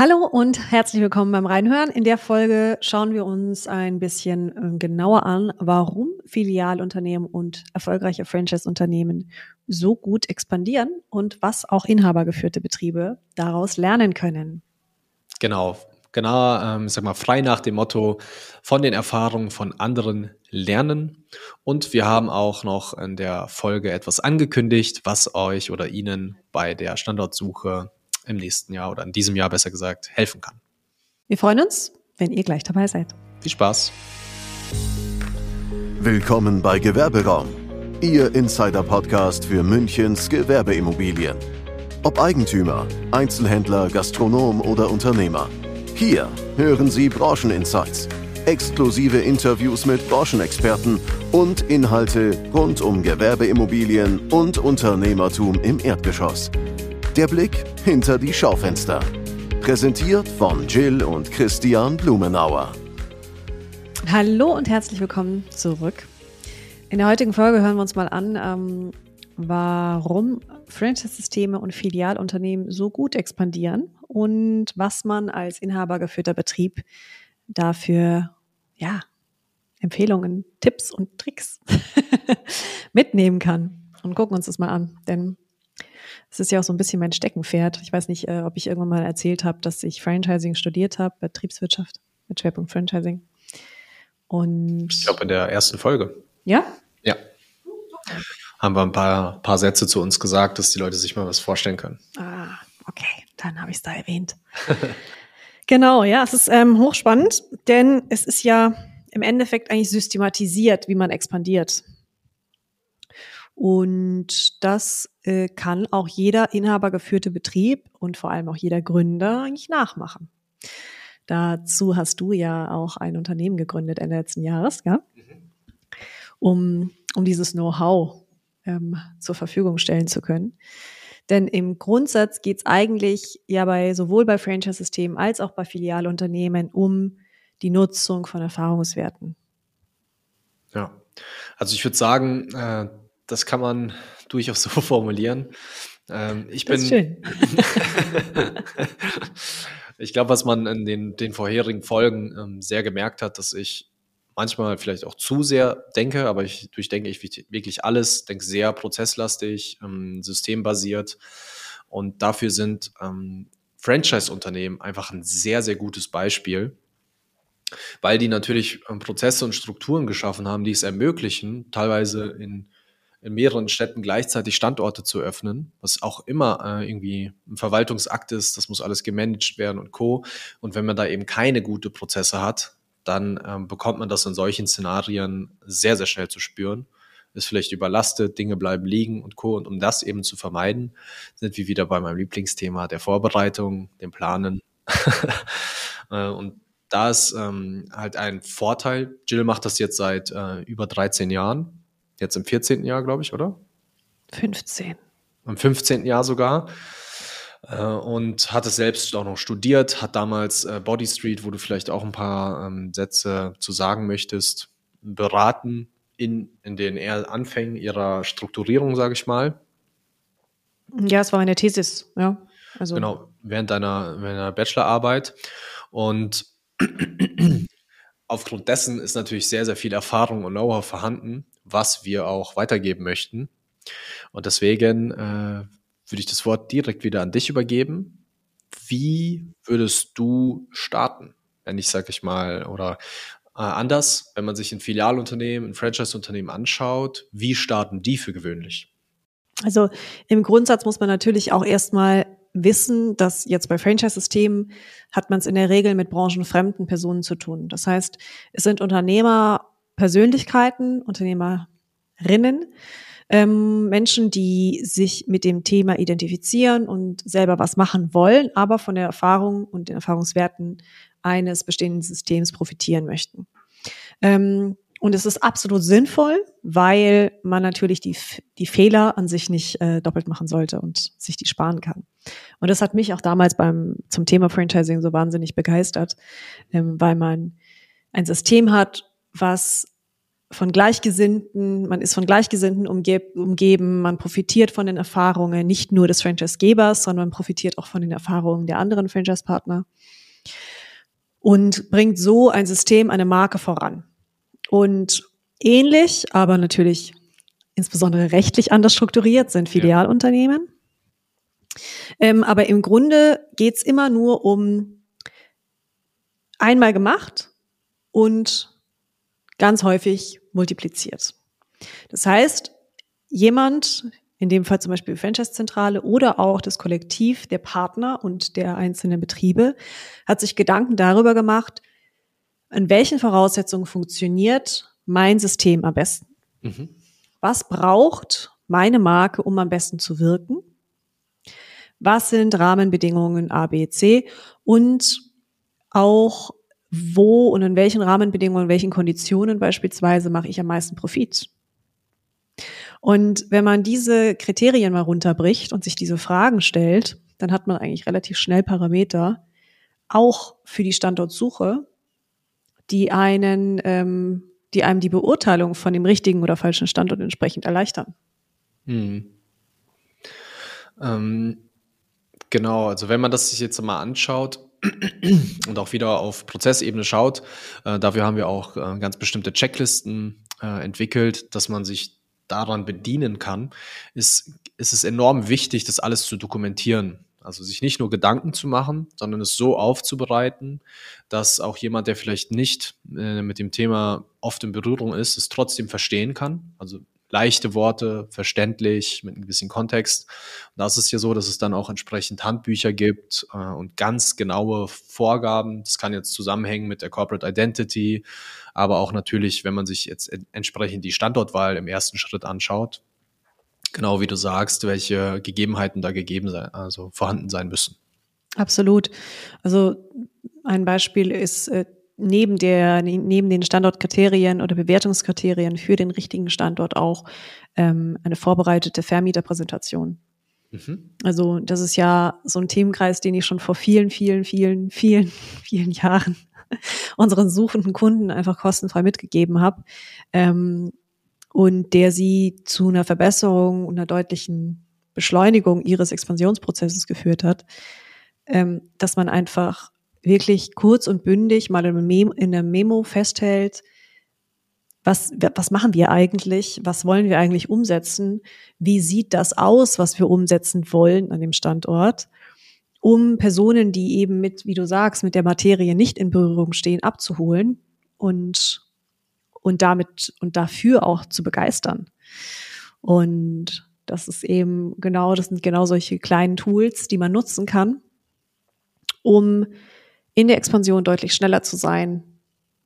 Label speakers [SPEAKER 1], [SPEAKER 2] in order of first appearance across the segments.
[SPEAKER 1] Hallo und herzlich willkommen beim Reinhören. In der Folge schauen wir uns ein bisschen äh, genauer an, warum Filialunternehmen und erfolgreiche Franchise-Unternehmen so gut expandieren und was auch inhabergeführte Betriebe daraus lernen können.
[SPEAKER 2] Genau, genau, ähm, sag mal, frei nach dem Motto von den Erfahrungen von anderen lernen. Und wir haben auch noch in der Folge etwas angekündigt, was euch oder Ihnen bei der Standortsuche im nächsten Jahr oder in diesem Jahr besser gesagt helfen kann.
[SPEAKER 1] Wir freuen uns, wenn ihr gleich dabei seid.
[SPEAKER 2] Viel Spaß.
[SPEAKER 3] Willkommen bei Gewerberaum, Ihr Insider-Podcast für Münchens Gewerbeimmobilien. Ob Eigentümer, Einzelhändler, Gastronom oder Unternehmer. Hier hören Sie Brancheninsights, exklusive Interviews mit Branchenexperten und Inhalte rund um Gewerbeimmobilien und Unternehmertum im Erdgeschoss. Der Blick hinter die Schaufenster. Präsentiert von Jill und Christian Blumenauer.
[SPEAKER 1] Hallo und herzlich willkommen zurück. In der heutigen Folge hören wir uns mal an, ähm, warum Franchise-Systeme und Filialunternehmen so gut expandieren und was man als inhabergeführter Betrieb dafür, ja, Empfehlungen, Tipps und Tricks mitnehmen kann. Und gucken uns das mal an, denn das ist ja auch so ein bisschen mein Steckenpferd. Ich weiß nicht, äh, ob ich irgendwann mal erzählt habe, dass ich Franchising studiert habe, Betriebswirtschaft mit Schwerpunkt Franchising. Und
[SPEAKER 2] ich glaube in der ersten Folge.
[SPEAKER 1] Ja?
[SPEAKER 2] Ja. Haben wir ein paar, paar Sätze zu uns gesagt, dass die Leute sich mal was vorstellen können.
[SPEAKER 1] Ah, okay, dann habe ich es da erwähnt. genau, ja, es ist ähm, hochspannend, denn es ist ja im Endeffekt eigentlich systematisiert, wie man expandiert. Und das äh, kann auch jeder inhabergeführte Betrieb und vor allem auch jeder Gründer eigentlich nachmachen. Dazu hast du ja auch ein Unternehmen gegründet Ende letzten Jahres, ja? um, um dieses Know-how ähm, zur Verfügung stellen zu können. Denn im Grundsatz geht es eigentlich ja bei sowohl bei Franchise-Systemen als auch bei Filialunternehmen um die Nutzung von Erfahrungswerten.
[SPEAKER 2] Ja, also ich würde sagen, äh, das kann man durchaus so formulieren. Ähm, ich das bin. Ist schön. ich glaube, was man in den, den vorherigen Folgen ähm, sehr gemerkt hat, dass ich manchmal vielleicht auch zu sehr denke, aber ich durchdenke ich wirklich alles, denke sehr prozesslastig, ähm, systembasiert. Und dafür sind ähm, Franchise-Unternehmen einfach ein sehr, sehr gutes Beispiel, weil die natürlich ähm, Prozesse und Strukturen geschaffen haben, die es ermöglichen, teilweise in in mehreren Städten gleichzeitig Standorte zu öffnen, was auch immer äh, irgendwie ein Verwaltungsakt ist, das muss alles gemanagt werden und co. Und wenn man da eben keine gute Prozesse hat, dann ähm, bekommt man das in solchen Szenarien sehr, sehr schnell zu spüren. Ist vielleicht überlastet, Dinge bleiben liegen und co. Und um das eben zu vermeiden, sind wir wieder bei meinem Lieblingsthema der Vorbereitung, dem Planen. äh, und da ist ähm, halt ein Vorteil. Jill macht das jetzt seit äh, über 13 Jahren Jetzt im 14. Jahr, glaube ich, oder?
[SPEAKER 1] 15.
[SPEAKER 2] Im 15. Jahr sogar. Äh, und hat es selbst auch noch studiert, hat damals äh, Body Street, wo du vielleicht auch ein paar ähm, Sätze zu sagen möchtest, beraten in, in den eher Anfängen ihrer Strukturierung, sage ich mal.
[SPEAKER 1] Ja, es war meine Thesis, ja.
[SPEAKER 2] Also. Genau, während deiner, während deiner Bachelorarbeit. Und aufgrund dessen ist natürlich sehr, sehr viel Erfahrung und Know-how vorhanden was wir auch weitergeben möchten. Und deswegen äh, würde ich das Wort direkt wieder an dich übergeben. Wie würdest du starten, wenn ich, sage ich mal, oder äh, anders, wenn man sich ein Filialunternehmen, ein Franchise-Unternehmen anschaut, wie starten die für gewöhnlich?
[SPEAKER 1] Also im Grundsatz muss man natürlich auch erstmal wissen, dass jetzt bei Franchise-Systemen hat man es in der Regel mit branchenfremden Personen zu tun. Das heißt, es sind Unternehmer Persönlichkeiten, Unternehmerinnen, ähm, Menschen, die sich mit dem Thema identifizieren und selber was machen wollen, aber von der Erfahrung und den Erfahrungswerten eines bestehenden Systems profitieren möchten. Ähm, und es ist absolut sinnvoll, weil man natürlich die, die Fehler an sich nicht äh, doppelt machen sollte und sich die sparen kann. Und das hat mich auch damals beim, zum Thema Franchising so wahnsinnig begeistert, ähm, weil man ein System hat, was von Gleichgesinnten, man ist von Gleichgesinnten umge umgeben, man profitiert von den Erfahrungen nicht nur des Franchise-Gebers, sondern man profitiert auch von den Erfahrungen der anderen Franchise-Partner und bringt so ein System, eine Marke voran. Und ähnlich, aber natürlich insbesondere rechtlich anders strukturiert sind Filialunternehmen. Ähm, aber im Grunde geht's immer nur um einmal gemacht und ganz häufig multipliziert. Das heißt, jemand, in dem Fall zum Beispiel Franchise-Zentrale oder auch das Kollektiv der Partner und der einzelnen Betriebe, hat sich Gedanken darüber gemacht, in welchen Voraussetzungen funktioniert mein System am besten. Mhm. Was braucht meine Marke, um am besten zu wirken? Was sind Rahmenbedingungen A, B, C? Und auch wo und in welchen Rahmenbedingungen, in welchen Konditionen beispielsweise mache ich am meisten Profit? Und wenn man diese Kriterien mal runterbricht und sich diese Fragen stellt, dann hat man eigentlich relativ schnell Parameter, auch für die Standortsuche, die einen, ähm, die einem die Beurteilung von dem richtigen oder falschen Standort entsprechend erleichtern. Hm.
[SPEAKER 2] Ähm, genau, also wenn man das sich jetzt mal anschaut, und auch wieder auf Prozessebene schaut, äh, dafür haben wir auch äh, ganz bestimmte Checklisten äh, entwickelt, dass man sich daran bedienen kann, ist, ist es enorm wichtig, das alles zu dokumentieren. Also sich nicht nur Gedanken zu machen, sondern es so aufzubereiten, dass auch jemand, der vielleicht nicht äh, mit dem Thema oft in Berührung ist, es trotzdem verstehen kann. Also leichte Worte, verständlich, mit einem gewissen Kontext. Und das ist ja so, dass es dann auch entsprechend Handbücher gibt äh, und ganz genaue Vorgaben. Das kann jetzt zusammenhängen mit der Corporate Identity, aber auch natürlich, wenn man sich jetzt entsprechend die Standortwahl im ersten Schritt anschaut, genau wie du sagst, welche Gegebenheiten da gegeben sein, also vorhanden sein müssen.
[SPEAKER 1] Absolut. Also ein Beispiel ist äh, neben der, neben den Standortkriterien oder Bewertungskriterien für den richtigen Standort auch ähm, eine vorbereitete Vermieterpräsentation. Mhm. Also das ist ja so ein Themenkreis, den ich schon vor vielen, vielen, vielen, vielen, vielen Jahren unseren suchenden Kunden einfach kostenfrei mitgegeben habe ähm, und der sie zu einer Verbesserung und einer deutlichen Beschleunigung ihres Expansionsprozesses geführt hat, ähm, dass man einfach wirklich kurz und bündig mal in einem Memo, festhält, was, was machen wir eigentlich? Was wollen wir eigentlich umsetzen? Wie sieht das aus, was wir umsetzen wollen an dem Standort? Um Personen, die eben mit, wie du sagst, mit der Materie nicht in Berührung stehen, abzuholen und, und damit und dafür auch zu begeistern. Und das ist eben genau, das sind genau solche kleinen Tools, die man nutzen kann, um in der Expansion deutlich schneller zu sein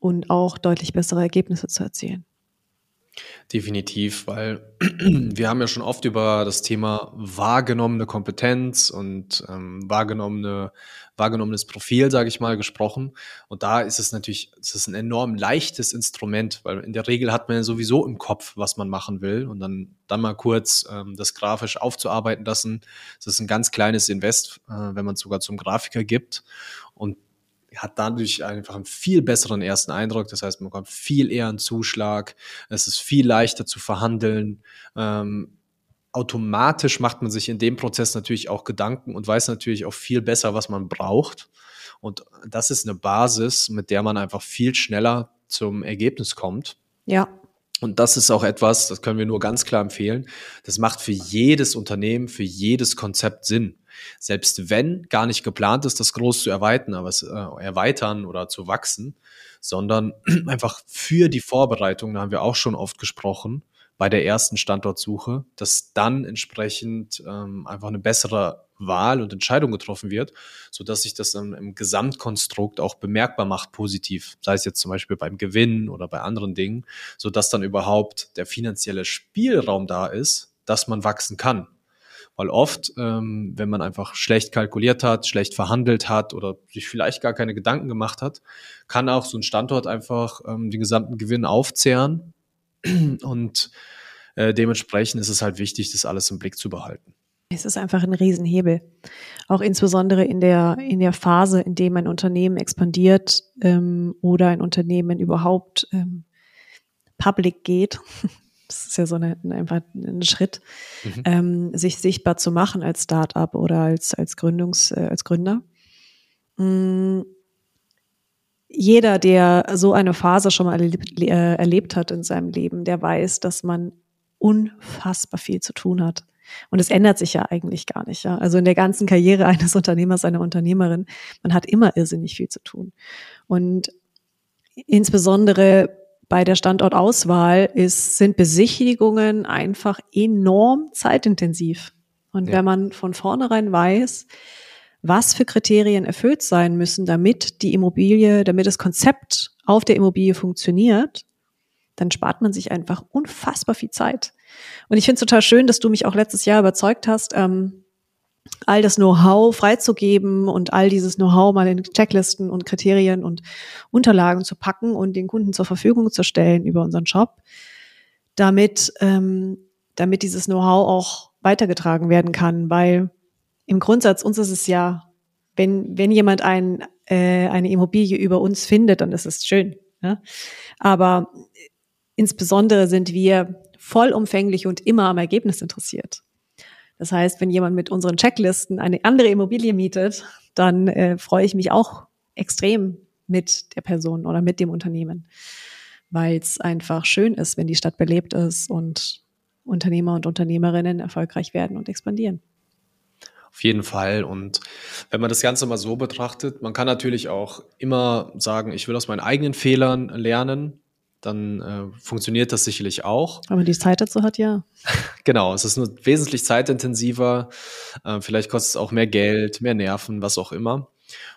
[SPEAKER 1] und auch deutlich bessere Ergebnisse zu erzielen.
[SPEAKER 2] Definitiv, weil wir haben ja schon oft über das Thema wahrgenommene Kompetenz und ähm, wahrgenommene, wahrgenommenes Profil, sage ich mal, gesprochen. Und da ist es natürlich, es ist ein enorm leichtes Instrument, weil in der Regel hat man ja sowieso im Kopf, was man machen will und dann, dann mal kurz ähm, das grafisch aufzuarbeiten lassen. Das ist ein ganz kleines Invest, äh, wenn man es sogar zum Grafiker gibt. Und hat dadurch einfach einen viel besseren ersten Eindruck. Das heißt, man bekommt viel eher einen Zuschlag. Es ist viel leichter zu verhandeln. Ähm, automatisch macht man sich in dem Prozess natürlich auch Gedanken und weiß natürlich auch viel besser, was man braucht. Und das ist eine Basis, mit der man einfach viel schneller zum Ergebnis kommt.
[SPEAKER 1] Ja.
[SPEAKER 2] Und das ist auch etwas, das können wir nur ganz klar empfehlen. Das macht für jedes Unternehmen, für jedes Konzept Sinn. Selbst wenn gar nicht geplant ist, das groß zu erweitern, aber es, äh, erweitern oder zu wachsen, sondern einfach für die Vorbereitung, da haben wir auch schon oft gesprochen, bei der ersten Standortsuche, dass dann entsprechend ähm, einfach eine bessere Wahl und Entscheidung getroffen wird, so dass sich das dann im Gesamtkonstrukt auch bemerkbar macht positiv, sei es jetzt zum Beispiel beim Gewinn oder bei anderen Dingen, so dass dann überhaupt der finanzielle Spielraum da ist, dass man wachsen kann. Weil oft, ähm, wenn man einfach schlecht kalkuliert hat, schlecht verhandelt hat oder sich vielleicht gar keine Gedanken gemacht hat, kann auch so ein Standort einfach ähm, den gesamten Gewinn aufzehren. Und äh, dementsprechend ist es halt wichtig, das alles im Blick zu behalten.
[SPEAKER 1] Es ist einfach ein Riesenhebel. Auch insbesondere in der, in der Phase, in dem ein Unternehmen expandiert ähm, oder ein Unternehmen überhaupt ähm, public geht, das ist ja so eine, einfach ein Schritt, mhm. ähm, sich sichtbar zu machen als Startup oder als, als Gründungs, äh, als Gründer. Mm, jeder, der so eine Phase schon mal erlebt, äh, erlebt hat in seinem Leben, der weiß, dass man unfassbar viel zu tun hat. Und es ändert sich ja eigentlich gar nicht. Ja? Also in der ganzen Karriere eines Unternehmers, einer Unternehmerin, man hat immer irrsinnig viel zu tun. Und insbesondere bei der Standortauswahl ist, sind Besichtigungen einfach enorm zeitintensiv. Und ja. wenn man von vornherein weiß, was für Kriterien erfüllt sein müssen, damit die Immobilie, damit das Konzept auf der Immobilie funktioniert, dann spart man sich einfach unfassbar viel Zeit. Und ich finde es total schön, dass du mich auch letztes Jahr überzeugt hast, ähm, all das Know-how freizugeben und all dieses Know-how mal in Checklisten und Kriterien und Unterlagen zu packen und den Kunden zur Verfügung zu stellen über unseren Shop, damit, ähm, damit dieses Know-how auch weitergetragen werden kann, weil im Grundsatz uns ist es ja, wenn, wenn jemand ein, äh, eine Immobilie über uns findet, dann ist es schön. Ja? Aber insbesondere sind wir vollumfänglich und immer am Ergebnis interessiert. Das heißt, wenn jemand mit unseren Checklisten eine andere Immobilie mietet, dann äh, freue ich mich auch extrem mit der Person oder mit dem Unternehmen, weil es einfach schön ist, wenn die Stadt belebt ist und Unternehmer und Unternehmerinnen erfolgreich werden und expandieren.
[SPEAKER 2] Auf jeden Fall. Und wenn man das Ganze mal so betrachtet, man kann natürlich auch immer sagen, ich will aus meinen eigenen Fehlern lernen. Dann äh, funktioniert das sicherlich auch.
[SPEAKER 1] Aber die Zeit dazu hat ja.
[SPEAKER 2] genau, es ist nur wesentlich zeitintensiver. Äh, vielleicht kostet es auch mehr Geld, mehr Nerven, was auch immer.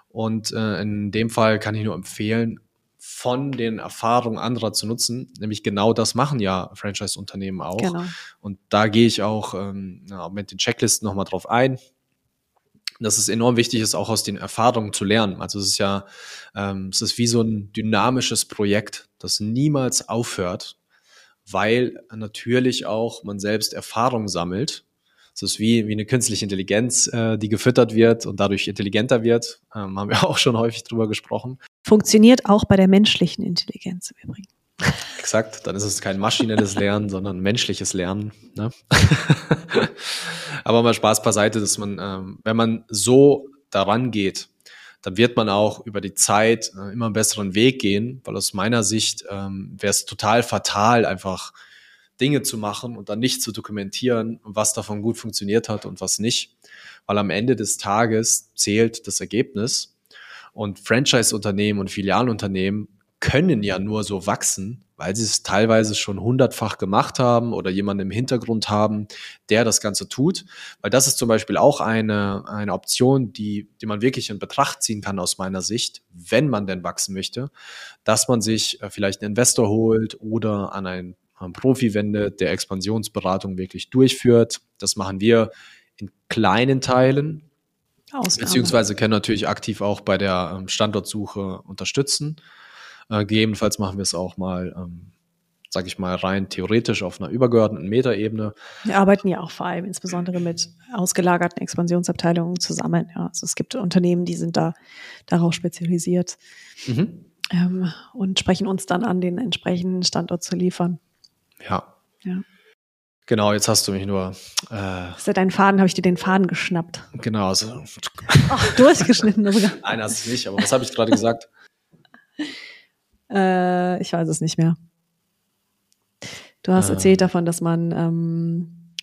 [SPEAKER 2] Und äh, in dem Fall kann ich nur empfehlen, von den Erfahrungen anderer zu nutzen. Nämlich genau das machen ja Franchise-Unternehmen auch. Genau. Und da gehe ich auch ähm, ja, mit den Checklisten nochmal drauf ein dass es enorm wichtig ist, auch aus den Erfahrungen zu lernen. Also es ist ja, ähm, es ist wie so ein dynamisches Projekt, das niemals aufhört, weil natürlich auch man selbst Erfahrung sammelt. Es ist wie, wie eine künstliche Intelligenz, äh, die gefüttert wird und dadurch intelligenter wird. Ähm, haben wir auch schon häufig drüber gesprochen.
[SPEAKER 1] Funktioniert auch bei der menschlichen Intelligenz im Übrigen.
[SPEAKER 2] Exakt, dann ist es kein maschinelles Lernen, sondern menschliches Lernen. Ne? Aber mal Spaß beiseite, dass man, ähm, wenn man so daran geht, dann wird man auch über die Zeit äh, immer einen besseren Weg gehen, weil aus meiner Sicht ähm, wäre es total fatal, einfach Dinge zu machen und dann nicht zu dokumentieren, was davon gut funktioniert hat und was nicht. Weil am Ende des Tages zählt das Ergebnis. Und Franchise-Unternehmen und Filialunternehmen können ja nur so wachsen, weil sie es teilweise schon hundertfach gemacht haben oder jemanden im Hintergrund haben, der das Ganze tut. Weil das ist zum Beispiel auch eine, eine Option, die, die man wirklich in Betracht ziehen kann aus meiner Sicht, wenn man denn wachsen möchte, dass man sich äh, vielleicht einen Investor holt oder an einen, einen Profi wendet, der Expansionsberatung wirklich durchführt. Das machen wir in kleinen Teilen, Ausnahme. beziehungsweise können natürlich aktiv auch bei der ähm, Standortsuche unterstützen. Äh, gegebenenfalls machen wir es auch mal, ähm, sage ich mal, rein theoretisch auf einer übergeordneten Metaebene.
[SPEAKER 1] Wir arbeiten ja auch vor allem insbesondere mit ausgelagerten Expansionsabteilungen zusammen. Ja. Also es gibt Unternehmen, die sind da darauf spezialisiert mhm. ähm, und sprechen uns dann an, den entsprechenden Standort zu liefern.
[SPEAKER 2] Ja. ja. Genau, jetzt hast du mich nur. Äh,
[SPEAKER 1] Seit deinen Faden habe ich dir den Faden geschnappt.
[SPEAKER 2] Genau. Also,
[SPEAKER 1] Ach, durchgeschnitten
[SPEAKER 2] sogar. Nein, hast du nicht, aber was habe ich gerade gesagt?
[SPEAKER 1] Äh, ich weiß es nicht mehr. Du hast äh. erzählt davon, dass man, ähm,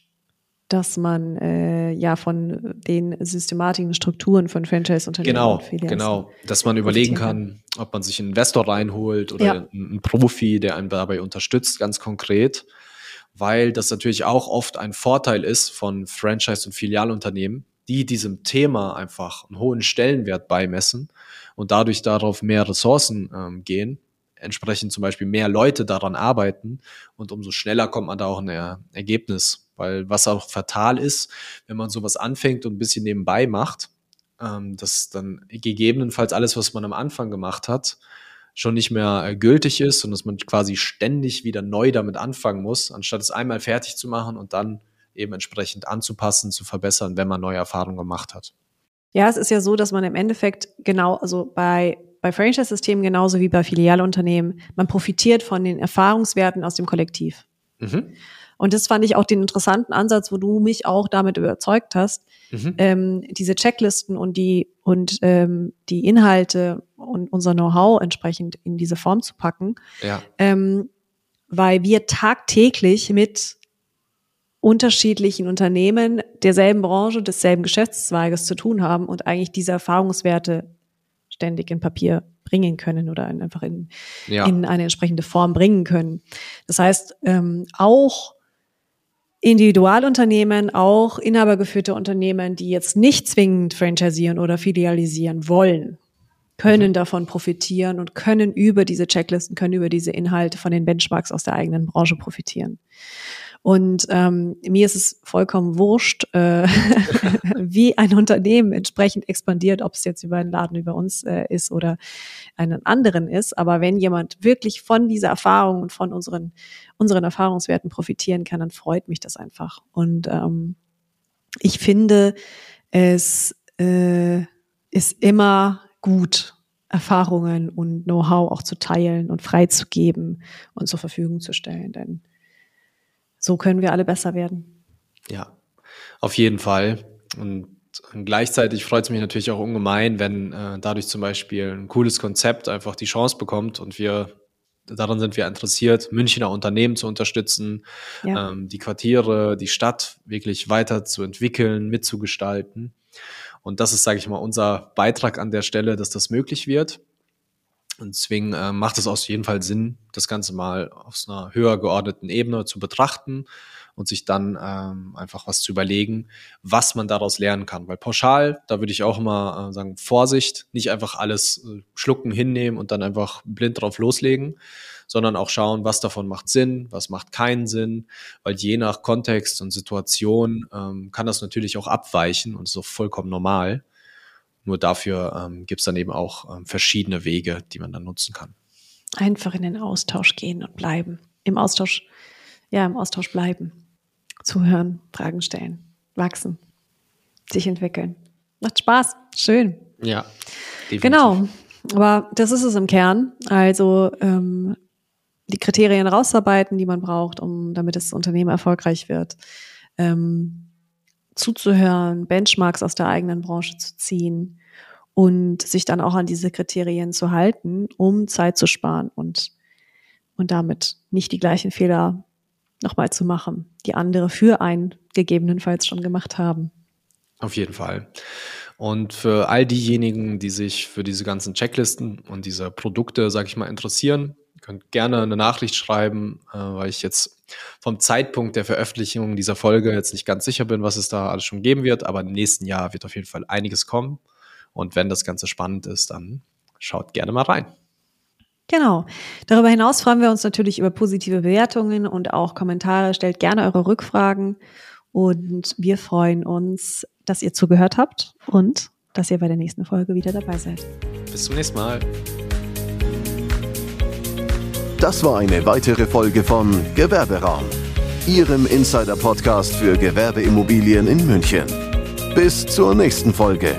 [SPEAKER 1] dass man äh, ja von den systematischen Strukturen von Franchise-Unternehmen
[SPEAKER 2] genau, genau, dass man überlegen kann, ob man sich einen Investor reinholt oder ja. einen Profi, der einen dabei unterstützt, ganz konkret, weil das natürlich auch oft ein Vorteil ist von Franchise- und Filialunternehmen, die diesem Thema einfach einen hohen Stellenwert beimessen und dadurch darauf mehr Ressourcen ähm, gehen entsprechend zum Beispiel mehr Leute daran arbeiten und umso schneller kommt man da auch ein Ergebnis. Weil was auch fatal ist, wenn man sowas anfängt und ein bisschen nebenbei macht, ähm, dass dann gegebenenfalls alles, was man am Anfang gemacht hat, schon nicht mehr äh, gültig ist und dass man quasi ständig wieder neu damit anfangen muss, anstatt es einmal fertig zu machen und dann eben entsprechend anzupassen, zu verbessern, wenn man neue Erfahrungen gemacht hat.
[SPEAKER 1] Ja, es ist ja so, dass man im Endeffekt genau, also bei bei Franchise-Systemen genauso wie bei Filialunternehmen, man profitiert von den Erfahrungswerten aus dem Kollektiv. Mhm. Und das fand ich auch den interessanten Ansatz, wo du mich auch damit überzeugt hast, mhm. ähm, diese Checklisten und die und ähm, die Inhalte und unser Know-how entsprechend in diese Form zu packen,
[SPEAKER 2] ja.
[SPEAKER 1] ähm, weil wir tagtäglich mit unterschiedlichen Unternehmen derselben Branche, desselben Geschäftszweiges zu tun haben und eigentlich diese Erfahrungswerte ständig in Papier bringen können oder einfach in, ja. in eine entsprechende Form bringen können. Das heißt, ähm, auch Individualunternehmen, auch inhabergeführte Unternehmen, die jetzt nicht zwingend franchiseieren oder filialisieren wollen, können mhm. davon profitieren und können über diese Checklisten, können über diese Inhalte von den Benchmarks aus der eigenen Branche profitieren. Und ähm, mir ist es vollkommen wurscht, äh, wie ein Unternehmen entsprechend expandiert, ob es jetzt über einen Laden über uns äh, ist oder einen anderen ist. Aber wenn jemand wirklich von dieser Erfahrung und von unseren, unseren Erfahrungswerten profitieren kann, dann freut mich das einfach. Und ähm, ich finde, es äh, ist immer gut, Erfahrungen und Know-how auch zu teilen und freizugeben und zur Verfügung zu stellen. Denn so können wir alle besser werden.
[SPEAKER 2] Ja, auf jeden Fall. Und gleichzeitig freut es mich natürlich auch ungemein, wenn äh, dadurch zum Beispiel ein cooles Konzept einfach die Chance bekommt und wir daran sind wir interessiert, Münchner Unternehmen zu unterstützen, ja. ähm, die Quartiere, die Stadt wirklich weiter zu entwickeln, mitzugestalten. Und das ist, sage ich mal, unser Beitrag an der Stelle, dass das möglich wird. Und deswegen äh, macht es aus jeden Fall Sinn, das Ganze mal auf so einer höher geordneten Ebene zu betrachten und sich dann ähm, einfach was zu überlegen, was man daraus lernen kann. Weil pauschal, da würde ich auch immer äh, sagen, Vorsicht, nicht einfach alles äh, schlucken, hinnehmen und dann einfach blind drauf loslegen, sondern auch schauen, was davon macht Sinn, was macht keinen Sinn, weil je nach Kontext und Situation ähm, kann das natürlich auch abweichen und ist auch vollkommen normal. Nur dafür ähm, gibt es dann eben auch ähm, verschiedene Wege, die man dann nutzen kann.
[SPEAKER 1] Einfach in den Austausch gehen und bleiben. Im Austausch, ja, im Austausch bleiben. Zuhören, Fragen stellen, wachsen, sich entwickeln. Macht Spaß, schön.
[SPEAKER 2] Ja,
[SPEAKER 1] definitiv. Genau, aber das ist es im Kern. Also ähm, die Kriterien rausarbeiten, die man braucht, um damit das Unternehmen erfolgreich wird. Ähm, zuzuhören, Benchmarks aus der eigenen Branche zu ziehen und sich dann auch an diese Kriterien zu halten, um Zeit zu sparen und, und damit nicht die gleichen Fehler nochmal zu machen, die andere für einen gegebenenfalls schon gemacht haben.
[SPEAKER 2] Auf jeden Fall. Und für all diejenigen, die sich für diese ganzen Checklisten und diese Produkte, sag ich mal, interessieren, könnt gerne eine Nachricht schreiben, äh, weil ich jetzt vom Zeitpunkt der Veröffentlichung dieser Folge jetzt nicht ganz sicher bin, was es da alles schon geben wird, aber im nächsten Jahr wird auf jeden Fall einiges kommen. Und wenn das Ganze spannend ist, dann schaut gerne mal rein.
[SPEAKER 1] Genau. Darüber hinaus freuen wir uns natürlich über positive Bewertungen und auch Kommentare. Stellt gerne eure Rückfragen und wir freuen uns, dass ihr zugehört habt und dass ihr bei der nächsten Folge wieder dabei seid.
[SPEAKER 2] Bis zum nächsten Mal.
[SPEAKER 3] Das war eine weitere Folge von Gewerberaum, Ihrem Insider-Podcast für Gewerbeimmobilien in München. Bis zur nächsten Folge.